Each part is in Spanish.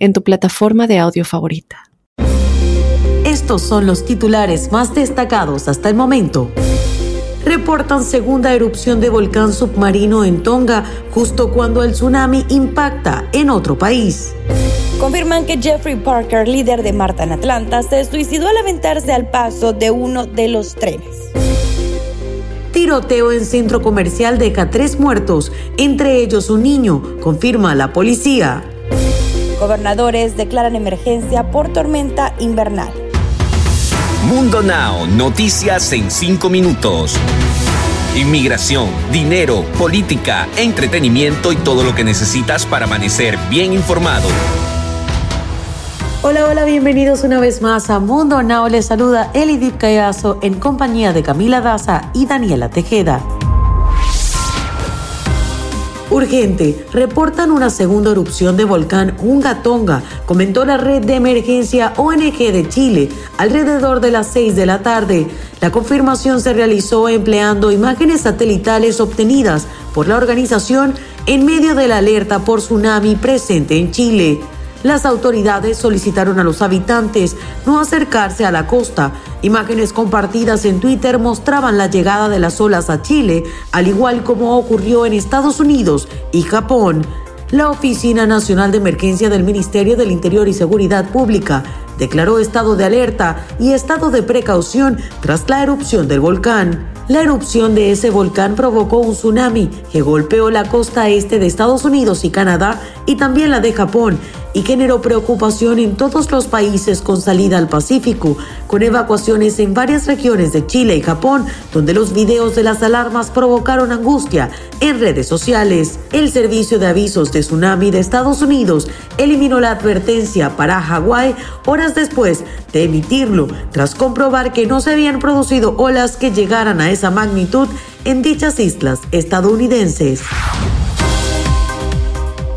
en tu plataforma de audio favorita. Estos son los titulares más destacados hasta el momento. Reportan segunda erupción de volcán submarino en Tonga justo cuando el tsunami impacta en otro país. Confirman que Jeffrey Parker, líder de Marta en Atlanta, se suicidó al aventarse al paso de uno de los trenes. Tiroteo en centro comercial deja tres muertos, entre ellos un niño, confirma la policía. Gobernadores declaran emergencia por tormenta invernal. Mundo Now, noticias en 5 minutos. Inmigración, dinero, política, entretenimiento y todo lo que necesitas para amanecer bien informado. Hola, hola, bienvenidos una vez más a Mundo Now. Les saluda Elidip Callazo en compañía de Camila Daza y Daniela Tejeda. Urgente, reportan una segunda erupción de volcán Unga Tonga, comentó la red de emergencia ONG de Chile alrededor de las 6 de la tarde. La confirmación se realizó empleando imágenes satelitales obtenidas por la organización en medio de la alerta por tsunami presente en Chile. Las autoridades solicitaron a los habitantes no acercarse a la costa. Imágenes compartidas en Twitter mostraban la llegada de las olas a Chile, al igual como ocurrió en Estados Unidos y Japón. La Oficina Nacional de Emergencia del Ministerio del Interior y Seguridad Pública declaró estado de alerta y estado de precaución tras la erupción del volcán. La erupción de ese volcán provocó un tsunami que golpeó la costa este de Estados Unidos y Canadá y también la de Japón y generó preocupación en todos los países con salida al Pacífico, con evacuaciones en varias regiones de Chile y Japón, donde los videos de las alarmas provocaron angustia en redes sociales. El Servicio de Avisos de Tsunami de Estados Unidos eliminó la advertencia para Hawái horas después de emitirlo, tras comprobar que no se habían producido olas que llegaran a esa magnitud en dichas islas estadounidenses.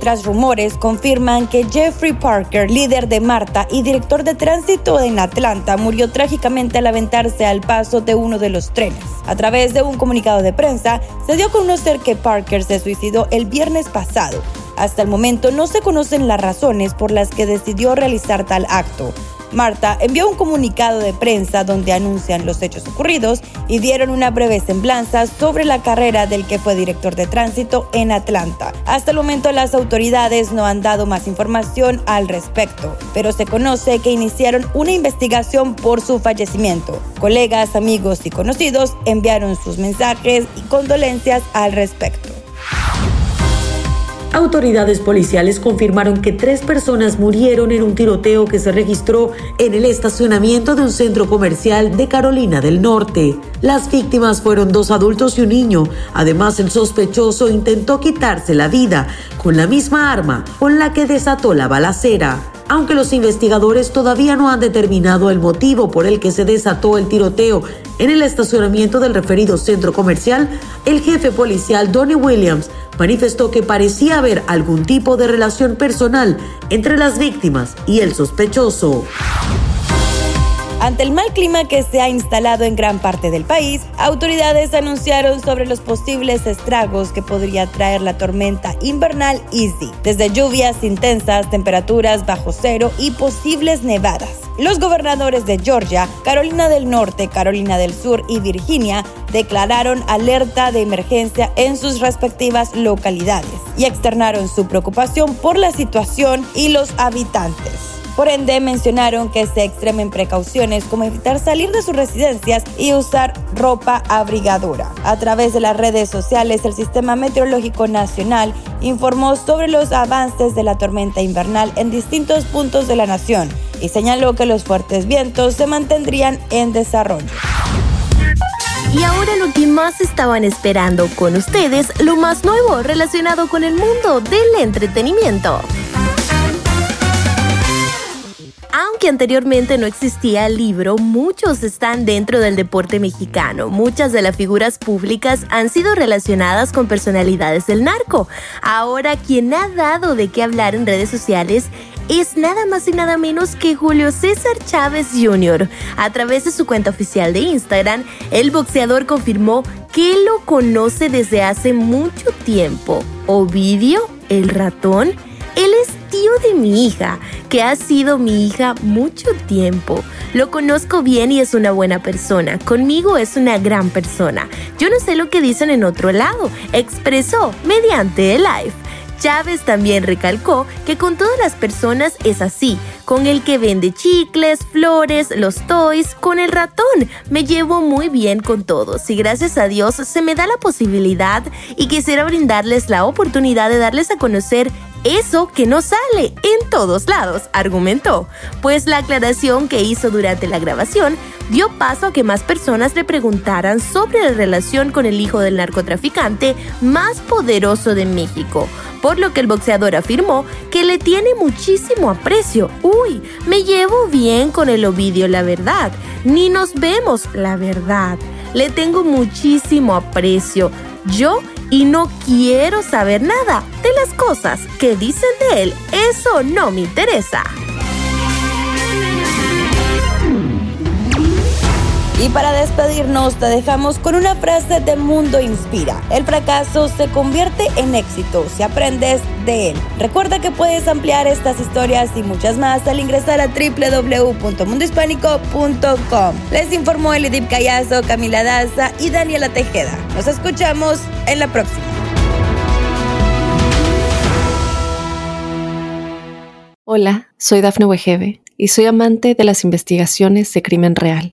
Tras rumores confirman que Jeffrey Parker, líder de Marta y director de tránsito en Atlanta, murió trágicamente al aventarse al paso de uno de los trenes. A través de un comunicado de prensa, se dio a conocer que Parker se suicidó el viernes pasado. Hasta el momento no se conocen las razones por las que decidió realizar tal acto. Marta envió un comunicado de prensa donde anuncian los hechos ocurridos y dieron una breve semblanza sobre la carrera del que fue director de tránsito en Atlanta. Hasta el momento las autoridades no han dado más información al respecto, pero se conoce que iniciaron una investigación por su fallecimiento. Colegas, amigos y conocidos enviaron sus mensajes y condolencias al respecto. Autoridades policiales confirmaron que tres personas murieron en un tiroteo que se registró en el estacionamiento de un centro comercial de Carolina del Norte. Las víctimas fueron dos adultos y un niño. Además, el sospechoso intentó quitarse la vida con la misma arma con la que desató la balacera aunque los investigadores todavía no han determinado el motivo por el que se desató el tiroteo en el estacionamiento del referido centro comercial, el jefe policial Donnie Williams manifestó que parecía haber algún tipo de relación personal entre las víctimas y el sospechoso. Ante el mal clima que se ha instalado en gran parte del país, autoridades anunciaron sobre los posibles estragos que podría traer la tormenta invernal Easy, desde lluvias intensas, temperaturas bajo cero y posibles nevadas. Los gobernadores de Georgia, Carolina del Norte, Carolina del Sur y Virginia declararon alerta de emergencia en sus respectivas localidades y externaron su preocupación por la situación y los habitantes. Por ende, mencionaron que se extremen precauciones como evitar salir de sus residencias y usar ropa abrigadora. A través de las redes sociales, el Sistema Meteorológico Nacional informó sobre los avances de la tormenta invernal en distintos puntos de la nación y señaló que los fuertes vientos se mantendrían en desarrollo. Y ahora lo que más estaban esperando con ustedes, lo más nuevo relacionado con el mundo del entretenimiento. Aunque anteriormente no existía el libro, muchos están dentro del deporte mexicano. Muchas de las figuras públicas han sido relacionadas con personalidades del narco. Ahora, quien ha dado de qué hablar en redes sociales es nada más y nada menos que Julio César Chávez Jr. A través de su cuenta oficial de Instagram, el boxeador confirmó que lo conoce desde hace mucho tiempo. Ovidio, el ratón, él es tío de mi hija, que ha sido mi hija mucho tiempo. Lo conozco bien y es una buena persona. Conmigo es una gran persona. Yo no sé lo que dicen en otro lado, expresó mediante el live. Chávez también recalcó que con todas las personas es así, con el que vende chicles, flores, los toys, con el ratón. Me llevo muy bien con todos y gracias a Dios se me da la posibilidad y quisiera brindarles la oportunidad de darles a conocer eso que no sale en todos lados, argumentó, pues la aclaración que hizo durante la grabación dio paso a que más personas le preguntaran sobre la relación con el hijo del narcotraficante más poderoso de México, por lo que el boxeador afirmó que le tiene muchísimo aprecio. Uy, me llevo bien con el Ovidio, la verdad, ni nos vemos, la verdad. Le tengo muchísimo aprecio. Yo y no quiero saber nada de las cosas que dicen de él. Eso no me interesa. Y para despedirnos te dejamos con una frase de Mundo Inspira. El fracaso se convierte en éxito si aprendes de él. Recuerda que puedes ampliar estas historias y muchas más al ingresar a www.mundohispánico.com. Les informó Elidip Callazo, Camila Daza y Daniela Tejeda. Nos escuchamos en la próxima. Hola, soy Dafne Wegebe y soy amante de las investigaciones de crimen real.